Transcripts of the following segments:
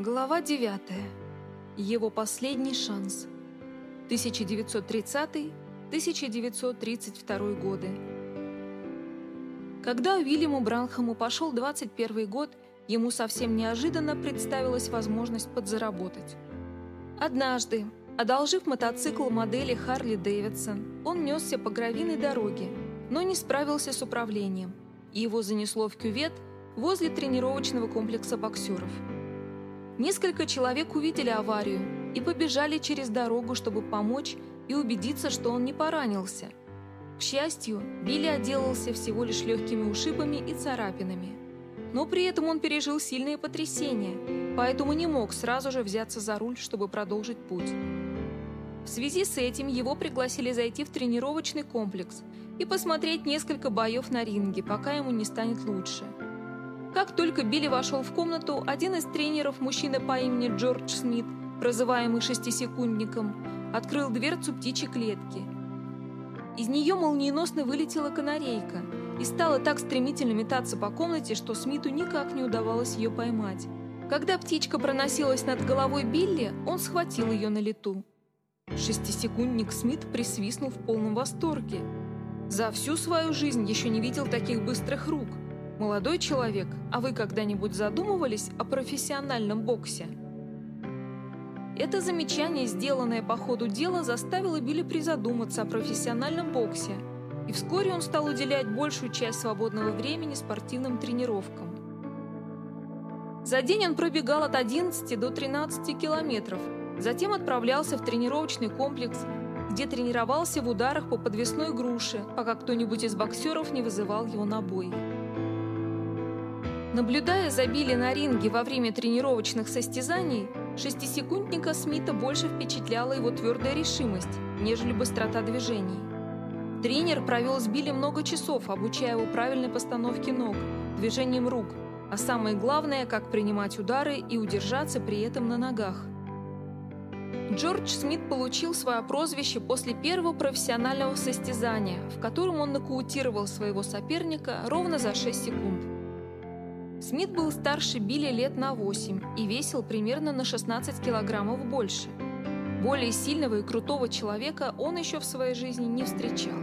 Глава 9. Его последний шанс. 1930-1932 годы. Когда Уильяму Бранхаму пошел 21 год, ему совсем неожиданно представилась возможность подзаработать. Однажды, одолжив мотоцикл модели Харли Дэвидсон, он несся по гравийной дороге, но не справился с управлением, и его занесло в кювет возле тренировочного комплекса боксеров – Несколько человек увидели аварию и побежали через дорогу, чтобы помочь и убедиться, что он не поранился. К счастью, Билли отделался всего лишь легкими ушибами и царапинами. Но при этом он пережил сильные потрясения, поэтому не мог сразу же взяться за руль, чтобы продолжить путь. В связи с этим его пригласили зайти в тренировочный комплекс и посмотреть несколько боев на ринге, пока ему не станет лучше – как только Билли вошел в комнату, один из тренеров, мужчина по имени Джордж Смит, прозываемый шестисекундником, открыл дверцу птичьей клетки. Из нее молниеносно вылетела канарейка и стала так стремительно метаться по комнате, что Смиту никак не удавалось ее поймать. Когда птичка проносилась над головой Билли, он схватил ее на лету. Шестисекундник Смит присвистнул в полном восторге. За всю свою жизнь еще не видел таких быстрых рук – Молодой человек, а вы когда-нибудь задумывались о профессиональном боксе? Это замечание, сделанное по ходу дела, заставило Билли призадуматься о профессиональном боксе, и вскоре он стал уделять большую часть свободного времени спортивным тренировкам. За день он пробегал от 11 до 13 километров, затем отправлялся в тренировочный комплекс, где тренировался в ударах по подвесной груше, пока кто-нибудь из боксеров не вызывал его на бой. Наблюдая за Билли на ринге во время тренировочных состязаний, шестисекундника Смита больше впечатляла его твердая решимость, нежели быстрота движений. Тренер провел с Билли много часов, обучая его правильной постановке ног, движением рук, а самое главное, как принимать удары и удержаться при этом на ногах. Джордж Смит получил свое прозвище после первого профессионального состязания, в котором он нокаутировал своего соперника ровно за 6 секунд. Смит был старше Билли лет на 8 и весил примерно на 16 килограммов больше. Более сильного и крутого человека он еще в своей жизни не встречал.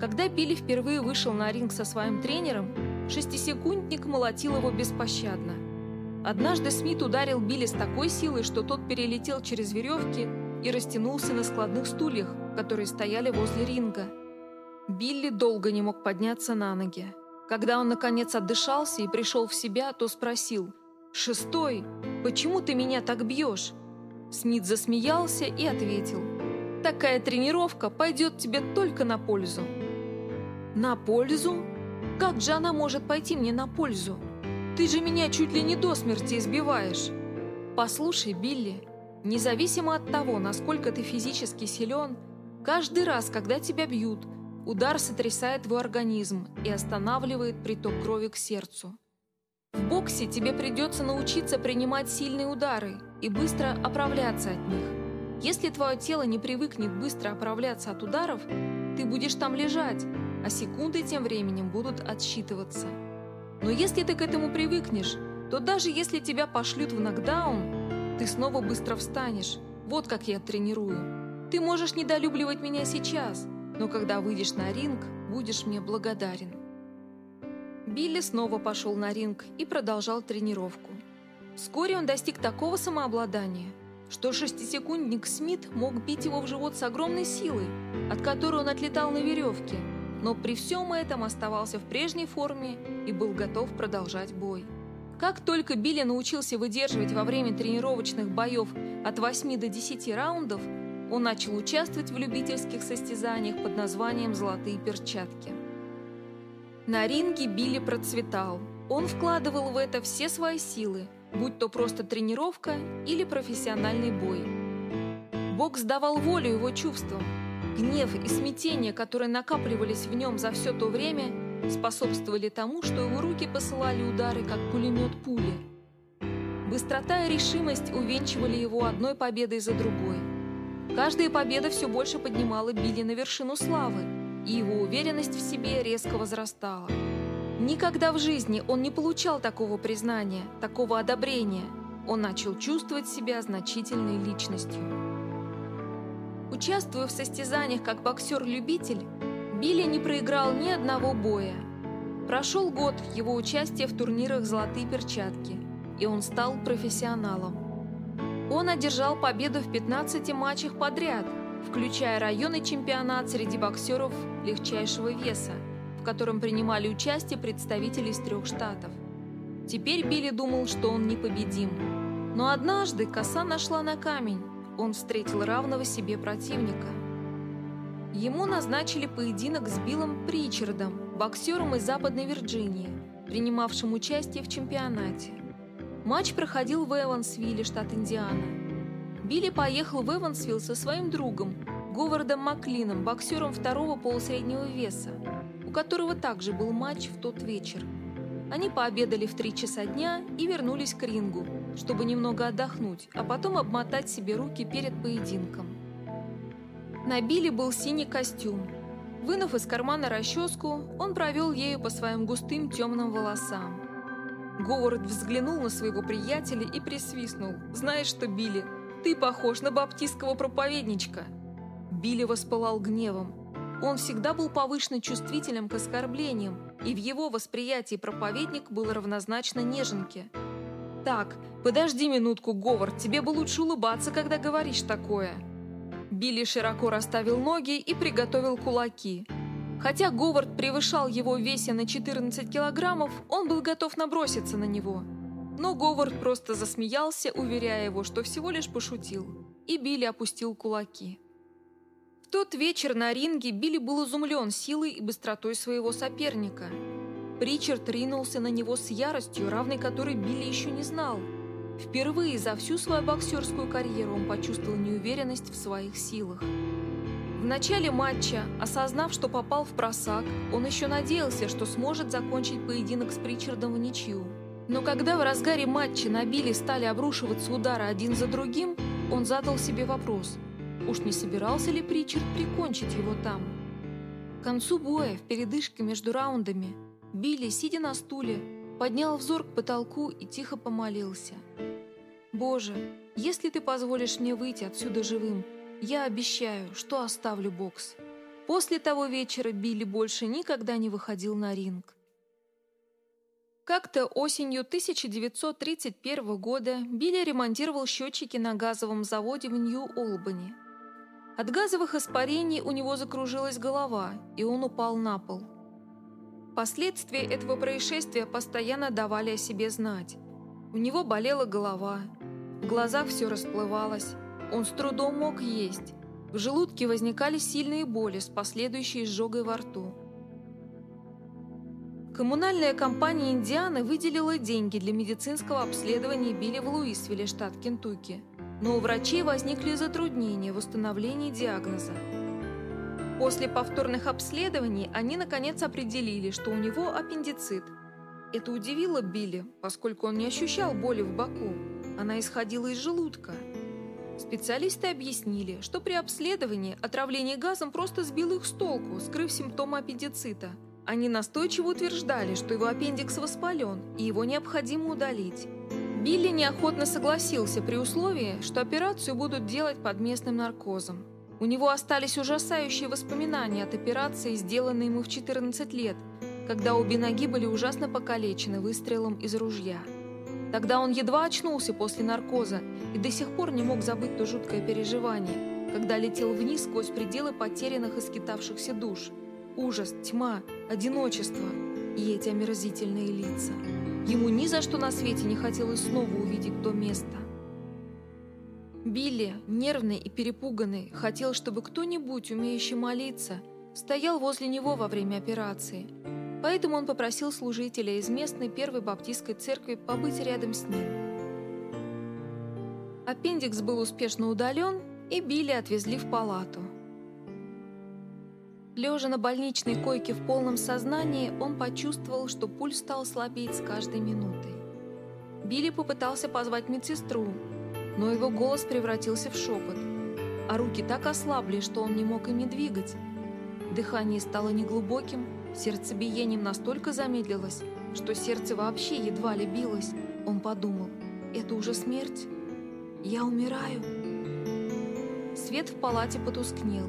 Когда Билли впервые вышел на ринг со своим тренером, шестисекундник молотил его беспощадно. Однажды Смит ударил Билли с такой силой, что тот перелетел через веревки и растянулся на складных стульях, которые стояли возле ринга. Билли долго не мог подняться на ноги. Когда он, наконец, отдышался и пришел в себя, то спросил «Шестой, почему ты меня так бьешь?» Смит засмеялся и ответил «Такая тренировка пойдет тебе только на пользу». «На пользу? Как же она может пойти мне на пользу? Ты же меня чуть ли не до смерти избиваешь». «Послушай, Билли, независимо от того, насколько ты физически силен, каждый раз, когда тебя бьют – Удар сотрясает твой организм и останавливает приток крови к сердцу. В боксе тебе придется научиться принимать сильные удары и быстро оправляться от них. Если твое тело не привыкнет быстро оправляться от ударов, ты будешь там лежать, а секунды тем временем будут отсчитываться. Но если ты к этому привыкнешь, то даже если тебя пошлют в нокдаун, ты снова быстро встанешь. Вот как я тренирую. Ты можешь недолюбливать меня сейчас – но когда выйдешь на ринг, будешь мне благодарен». Билли снова пошел на ринг и продолжал тренировку. Вскоре он достиг такого самообладания, что шестисекундник Смит мог бить его в живот с огромной силой, от которой он отлетал на веревке, но при всем этом оставался в прежней форме и был готов продолжать бой. Как только Билли научился выдерживать во время тренировочных боев от 8 до 10 раундов, он начал участвовать в любительских состязаниях под названием «Золотые перчатки». На ринге Билли процветал. Он вкладывал в это все свои силы, будь то просто тренировка или профессиональный бой. Бокс давал волю его чувствам. Гнев и смятение, которые накапливались в нем за все то время, способствовали тому, что его руки посылали удары, как пулемет пули. Быстрота и решимость увенчивали его одной победой за другой – Каждая победа все больше поднимала Билли на вершину славы, и его уверенность в себе резко возрастала. Никогда в жизни он не получал такого признания, такого одобрения. он начал чувствовать себя значительной личностью. Участвуя в состязаниях как боксер-любитель, Билли не проиграл ни одного боя. Прошел год его участия в турнирах «Золотые перчатки», и он стал профессионалом. Он одержал победу в 15 матчах подряд, включая районный чемпионат среди боксеров легчайшего веса, в котором принимали участие представители из трех штатов. Теперь Билли думал, что он непобедим. Но однажды коса нашла на камень. Он встретил равного себе противника. Ему назначили поединок с Биллом Причардом, боксером из Западной Вирджинии, принимавшим участие в чемпионате. Матч проходил в Эвансвилле, штат Индиана. Билли поехал в Эвансвилл со своим другом, Говардом Маклином, боксером второго полусреднего веса, у которого также был матч в тот вечер. Они пообедали в три часа дня и вернулись к рингу, чтобы немного отдохнуть, а потом обмотать себе руки перед поединком. На Билли был синий костюм. Вынув из кармана расческу, он провел ею по своим густым темным волосам. Говард взглянул на своего приятеля и присвистнул. «Знаешь что, Билли, ты похож на баптистского проповедничка!» Билли воспылал гневом. Он всегда был повышенно чувствителем к оскорблениям, и в его восприятии проповедник был равнозначно неженке. «Так, подожди минутку, Говард, тебе бы лучше улыбаться, когда говоришь такое». Билли широко расставил ноги и приготовил кулаки. Хотя Говард превышал его в весе на 14 килограммов, он был готов наброситься на него. Но Говард просто засмеялся, уверяя его, что всего лишь пошутил. И Билли опустил кулаки тот вечер на ринге Билли был изумлен силой и быстротой своего соперника. Причард ринулся на него с яростью, равной которой Билли еще не знал. Впервые за всю свою боксерскую карьеру он почувствовал неуверенность в своих силах. В начале матча, осознав, что попал в просак, он еще надеялся, что сможет закончить поединок с Причардом в ничью. Но когда в разгаре матча на Билли стали обрушиваться удары один за другим, он задал себе вопрос – Уж не собирался ли Причард прикончить его там? К концу боя, в передышке между раундами, Билли, сидя на стуле, поднял взор к потолку и тихо помолился. «Боже, если ты позволишь мне выйти отсюда живым, я обещаю, что оставлю бокс». После того вечера Билли больше никогда не выходил на ринг. Как-то осенью 1931 года Билли ремонтировал счетчики на газовом заводе в Нью-Олбани. От газовых испарений у него закружилась голова, и он упал на пол. Последствия этого происшествия постоянно давали о себе знать. У него болела голова, в глазах все расплывалось, он с трудом мог есть, в желудке возникали сильные боли с последующей изжогой во рту. Коммунальная компания Индианы выделила деньги для медицинского обследования Билли в Луисвилле, штат Кентукки – но у врачей возникли затруднения в установлении диагноза. После повторных обследований они наконец определили, что у него аппендицит. Это удивило Билли, поскольку он не ощущал боли в боку. Она исходила из желудка. Специалисты объяснили, что при обследовании отравление газом просто сбило их с толку, скрыв симптомы аппендицита. Они настойчиво утверждали, что его аппендикс воспален и его необходимо удалить. Билли неохотно согласился при условии, что операцию будут делать под местным наркозом. У него остались ужасающие воспоминания от операции, сделанной ему в 14 лет, когда обе ноги были ужасно покалечены выстрелом из ружья. Тогда он едва очнулся после наркоза и до сих пор не мог забыть то жуткое переживание, когда летел вниз сквозь пределы потерянных и скитавшихся душ. Ужас, тьма, одиночество и эти омерзительные лица. Ему ни за что на свете не хотелось снова увидеть то место. Билли, нервный и перепуганный, хотел, чтобы кто-нибудь, умеющий молиться, стоял возле него во время операции. Поэтому он попросил служителя из местной первой баптистской церкви побыть рядом с ним. Аппендикс был успешно удален, и Билли отвезли в палату. Лежа на больничной койке в полном сознании, он почувствовал, что пульс стал слабеть с каждой минутой. Билли попытался позвать медсестру, но его голос превратился в шепот, а руки так ослабли, что он не мог ими двигать. Дыхание стало неглубоким, сердцебиением настолько замедлилось, что сердце вообще едва ли билось. Он подумал, Это уже смерть? Я умираю?» Свет в палате потускнел.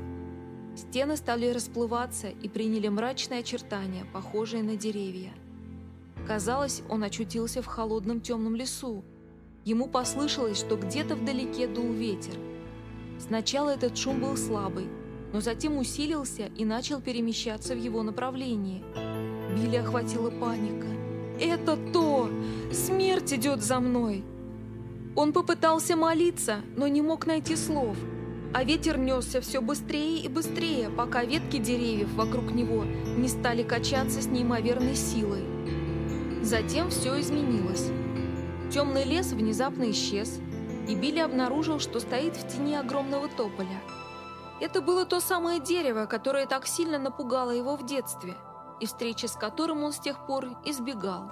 Стены стали расплываться и приняли мрачные очертания, похожие на деревья. Казалось, он очутился в холодном темном лесу. Ему послышалось, что где-то вдалеке дул ветер. Сначала этот шум был слабый, но затем усилился и начал перемещаться в его направлении. Билли охватила паника. «Это то! Смерть идет за мной!» Он попытался молиться, но не мог найти слов – а ветер несся все быстрее и быстрее, пока ветки деревьев вокруг него не стали качаться с неимоверной силой. Затем все изменилось. Темный лес внезапно исчез, и Билли обнаружил, что стоит в тени огромного тополя. Это было то самое дерево, которое так сильно напугало его в детстве, и встречи с которым он с тех пор избегал.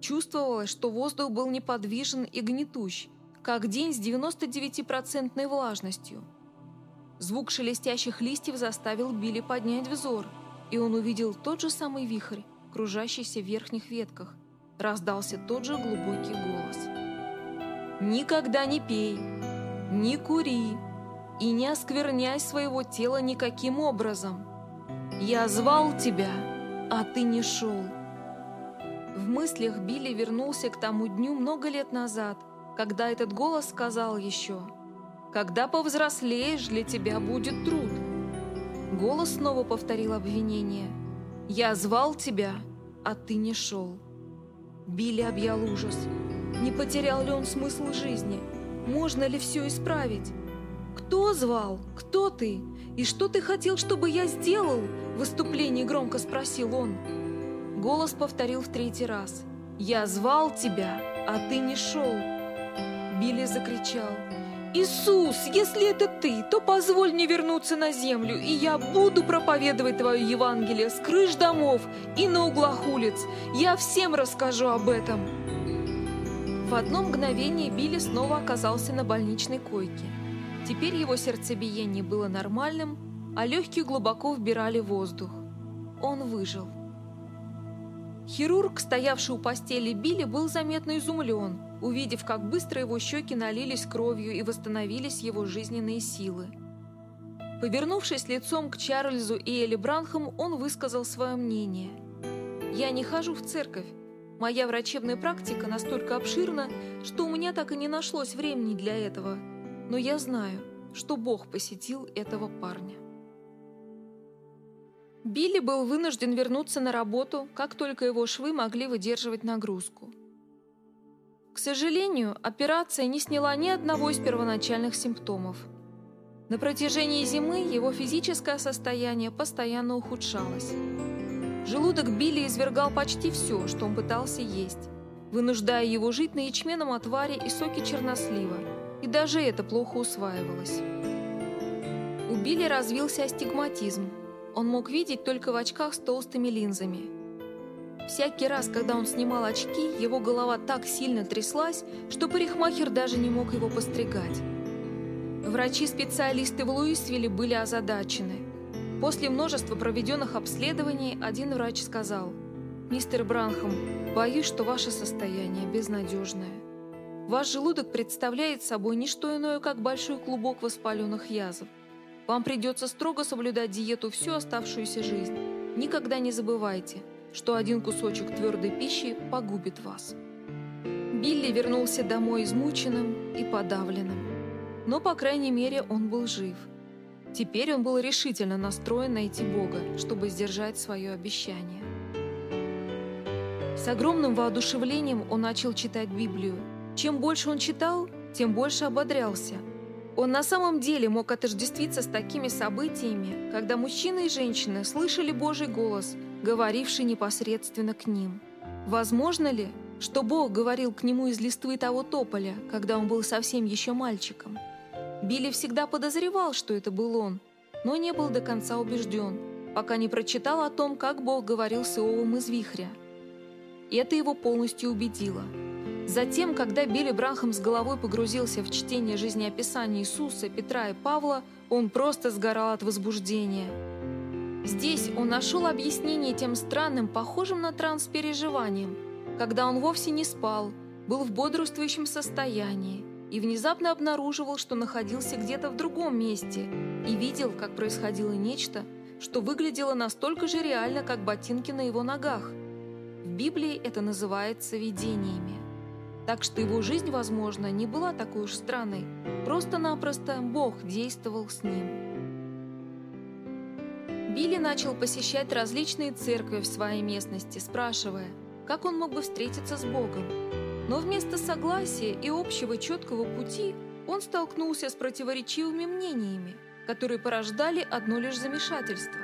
Чувствовалось, что воздух был неподвижен и гнетущ, как день с 99% влажностью. Звук шелестящих листьев заставил Билли поднять взор, и он увидел тот же самый вихрь, кружащийся в верхних ветках. Раздался тот же глубокий голос. «Никогда не пей, не кури и не оскверняй своего тела никаким образом. Я звал тебя, а ты не шел». В мыслях Билли вернулся к тому дню много лет назад – когда этот голос сказал еще «Когда повзрослеешь, для тебя будет труд». Голос снова повторил обвинение «Я звал тебя, а ты не шел». Билли объял ужас. Не потерял ли он смысл жизни? Можно ли все исправить? «Кто звал? Кто ты? И что ты хотел, чтобы я сделал?» В выступлении громко спросил он. Голос повторил в третий раз. «Я звал тебя, а ты не шел». Билли закричал. «Иисус, если это ты, то позволь мне вернуться на землю, и я буду проповедовать Твое Евангелие с крыш домов и на углах улиц. Я всем расскажу об этом». В одно мгновение Билли снова оказался на больничной койке. Теперь его сердцебиение было нормальным, а легкие глубоко вбирали воздух. Он выжил. Хирург, стоявший у постели Билли, был заметно изумлен – увидев, как быстро его щеки налились кровью и восстановились его жизненные силы. Повернувшись лицом к Чарльзу и Элли Бранхам, он высказал свое мнение. «Я не хожу в церковь. Моя врачебная практика настолько обширна, что у меня так и не нашлось времени для этого. Но я знаю, что Бог посетил этого парня». Билли был вынужден вернуться на работу, как только его швы могли выдерживать нагрузку. К сожалению, операция не сняла ни одного из первоначальных симптомов. На протяжении зимы его физическое состояние постоянно ухудшалось. Желудок Билли извергал почти все, что он пытался есть, вынуждая его жить на ячменном отваре и соке чернослива, и даже это плохо усваивалось. У Билли развился астигматизм. Он мог видеть только в очках с толстыми линзами – Всякий раз, когда он снимал очки, его голова так сильно тряслась, что парикмахер даже не мог его постригать. Врачи-специалисты в Луисвилле были озадачены. После множества проведенных обследований один врач сказал, «Мистер Бранхам, боюсь, что ваше состояние безнадежное. Ваш желудок представляет собой не что иное, как большой клубок воспаленных язв. Вам придется строго соблюдать диету всю оставшуюся жизнь. Никогда не забывайте – что один кусочек твердой пищи погубит вас. Билли вернулся домой измученным и подавленным. Но, по крайней мере, он был жив. Теперь он был решительно настроен найти Бога, чтобы сдержать свое обещание. С огромным воодушевлением он начал читать Библию. Чем больше он читал, тем больше ободрялся. Он на самом деле мог отождествиться с такими событиями, когда мужчины и женщины слышали Божий голос – говоривший непосредственно к ним. Возможно ли, что Бог говорил к нему из листвы того тополя, когда он был совсем еще мальчиком? Билли всегда подозревал, что это был он, но не был до конца убежден, пока не прочитал о том, как Бог говорил с Иовом из вихря. Это его полностью убедило. Затем, когда Билли Брахам с головой погрузился в чтение жизнеописания Иисуса, Петра и Павла, он просто сгорал от возбуждения – Здесь он нашел объяснение тем странным, похожим на транс переживаниям, когда он вовсе не спал, был в бодрствующем состоянии и внезапно обнаруживал, что находился где-то в другом месте и видел, как происходило нечто, что выглядело настолько же реально, как ботинки на его ногах. В Библии это называется видениями. Так что его жизнь, возможно, не была такой уж странной. Просто-напросто Бог действовал с ним. Билли начал посещать различные церкви в своей местности, спрашивая, как он мог бы встретиться с Богом. Но вместо согласия и общего четкого пути он столкнулся с противоречивыми мнениями, которые порождали одно лишь замешательство.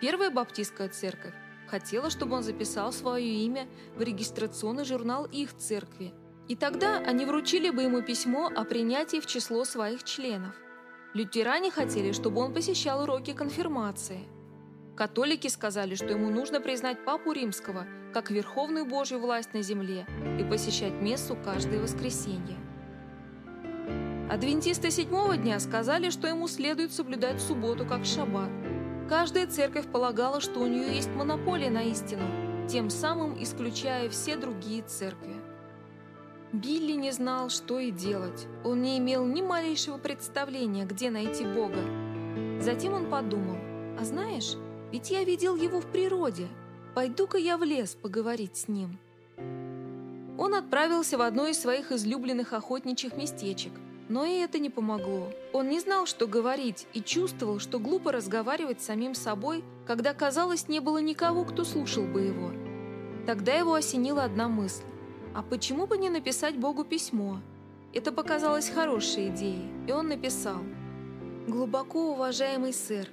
Первая баптистская церковь хотела, чтобы он записал свое имя в регистрационный журнал их церкви, и тогда они вручили бы ему письмо о принятии в число своих членов. Лютеране хотели, чтобы он посещал уроки конфирмации. Католики сказали, что ему нужно признать Папу Римского как верховную Божью власть на земле и посещать мессу каждое воскресенье. Адвентисты седьмого дня сказали, что ему следует соблюдать субботу как шаббат. Каждая церковь полагала, что у нее есть монополия на истину, тем самым исключая все другие церкви. Билли не знал, что и делать. Он не имел ни малейшего представления, где найти Бога. Затем он подумал, а знаешь, ведь я видел его в природе. Пойду-ка я в лес поговорить с ним. Он отправился в одно из своих излюбленных охотничьих местечек, но и это не помогло. Он не знал, что говорить, и чувствовал, что глупо разговаривать с самим собой, когда, казалось, не было никого, кто слушал бы его. Тогда его осенила одна мысль. А почему бы не написать Богу письмо? Это показалось хорошей идеей, и он написал. «Глубоко уважаемый сэр,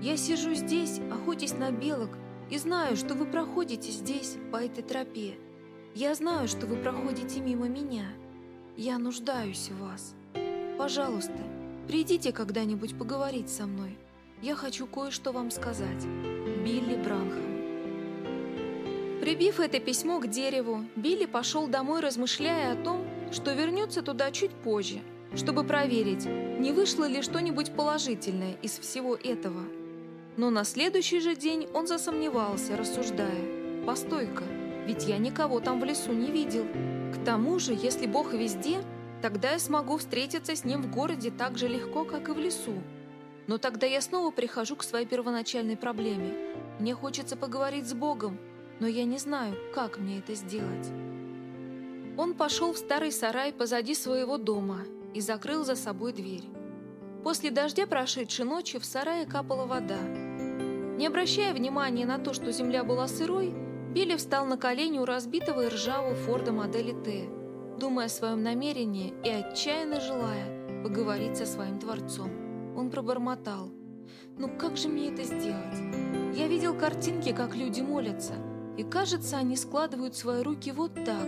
я сижу здесь, охотясь на белок, и знаю, что вы проходите здесь, по этой тропе. Я знаю, что вы проходите мимо меня. Я нуждаюсь в вас. Пожалуйста, придите когда-нибудь поговорить со мной. Я хочу кое-что вам сказать. Билли Бранхам. Прибив это письмо к дереву, Билли пошел домой, размышляя о том, что вернется туда чуть позже, чтобы проверить, не вышло ли что-нибудь положительное из всего этого. Но на следующий же день он засомневался, рассуждая. «Постой-ка, ведь я никого там в лесу не видел. К тому же, если Бог везде, тогда я смогу встретиться с Ним в городе так же легко, как и в лесу. Но тогда я снова прихожу к своей первоначальной проблеме. Мне хочется поговорить с Богом, но я не знаю, как мне это сделать. Он пошел в старый сарай позади своего дома и закрыл за собой дверь. После дождя прошедшей ночи в сарае капала вода. Не обращая внимания на то, что земля была сырой, Билли встал на колени у разбитого и ржавого Форда модели Т, думая о своем намерении и отчаянно желая поговорить со своим творцом. Он пробормотал. «Ну как же мне это сделать? Я видел картинки, как люди молятся, и кажется, они складывают свои руки вот так.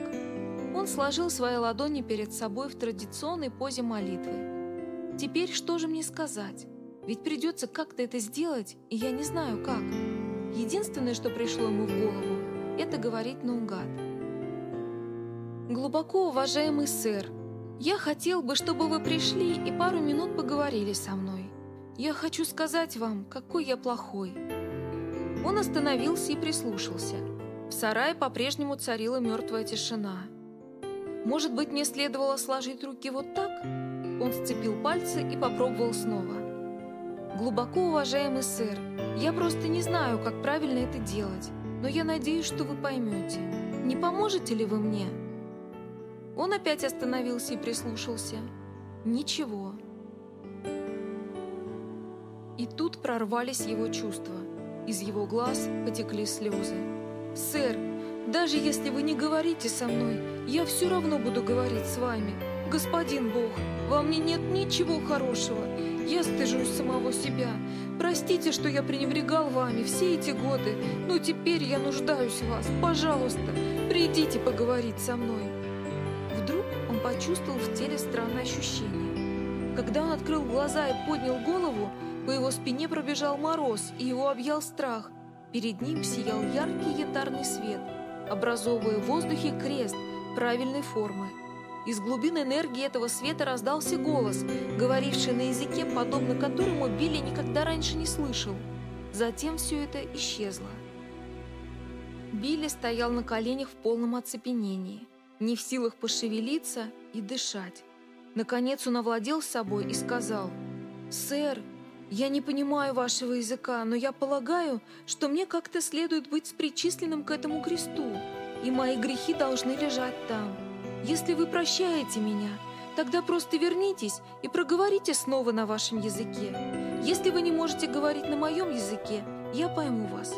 Он сложил свои ладони перед собой в традиционной позе молитвы. Теперь что же мне сказать? Ведь придется как-то это сделать, и я не знаю как. Единственное, что пришло ему в голову, это говорить наугад. Глубоко уважаемый сэр, я хотел бы, чтобы вы пришли и пару минут поговорили со мной. Я хочу сказать вам, какой я плохой. Он остановился и прислушался. В сарае по-прежнему царила мертвая тишина. Может быть, мне следовало сложить руки вот так? Он сцепил пальцы и попробовал снова. Глубоко уважаемый сэр, я просто не знаю, как правильно это делать, но я надеюсь, что вы поймете. Не поможете ли вы мне? Он опять остановился и прислушался. Ничего. И тут прорвались его чувства. Из его глаз потекли слезы. «Сэр, даже если вы не говорите со мной, я все равно буду говорить с вами. Господин Бог, во мне нет ничего хорошего. Я стыжусь самого себя. Простите, что я пренебрегал вами все эти годы, но теперь я нуждаюсь в вас. Пожалуйста, придите поговорить со мной». Вдруг он почувствовал в теле странное ощущение. Когда он открыл глаза и поднял голову, по его спине пробежал мороз, и его объял страх – Перед ним сиял яркий янтарный свет, образовывая в воздухе крест правильной формы. Из глубин энергии этого света раздался голос, говоривший на языке, подобно которому Билли никогда раньше не слышал. Затем все это исчезло. Билли стоял на коленях в полном оцепенении. не в силах пошевелиться и дышать. Наконец он овладел собой и сказал, «Сэр, я не понимаю вашего языка, но я полагаю, что мне как-то следует быть причисленным к этому кресту, и мои грехи должны лежать там. Если вы прощаете меня, тогда просто вернитесь и проговорите снова на вашем языке. Если вы не можете говорить на моем языке, я пойму вас».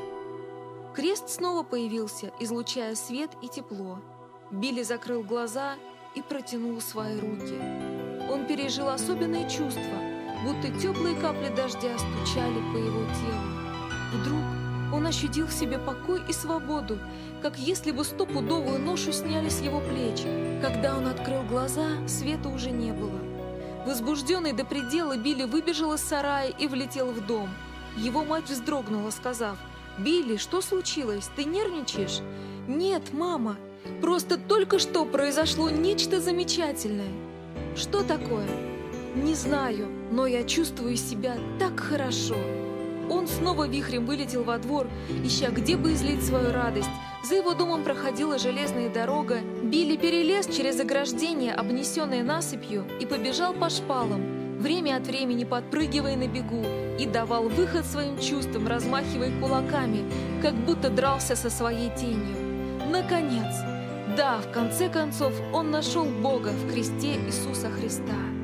Крест снова появился, излучая свет и тепло. Билли закрыл глаза и протянул свои руки. Он пережил особенное чувство, будто теплые капли дождя стучали по его телу. Вдруг он ощутил в себе покой и свободу, как если бы стопудовую ношу сняли с его плеч. Когда он открыл глаза, света уже не было. Возбужденный до предела, Билли выбежал из сарая и влетел в дом. Его мать вздрогнула, сказав, «Билли, что случилось? Ты нервничаешь?» «Нет, мама, просто только что произошло нечто замечательное». «Что такое?» «Не знаю, но я чувствую себя так хорошо». Он снова вихрем вылетел во двор, ища где бы излить свою радость. За его домом проходила железная дорога. Билли перелез через ограждение, обнесенное насыпью, и побежал по шпалам, время от времени подпрыгивая на бегу, и давал выход своим чувствам, размахивая кулаками, как будто дрался со своей тенью. Наконец! Да, в конце концов, он нашел Бога в кресте Иисуса Христа.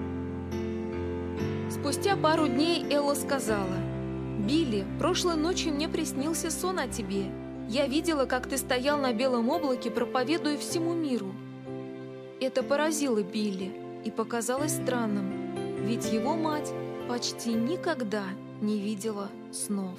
Спустя пару дней Элла сказала, «Билли, прошлой ночью мне приснился сон о тебе. Я видела, как ты стоял на белом облаке, проповедуя всему миру». Это поразило Билли и показалось странным, ведь его мать почти никогда не видела снов.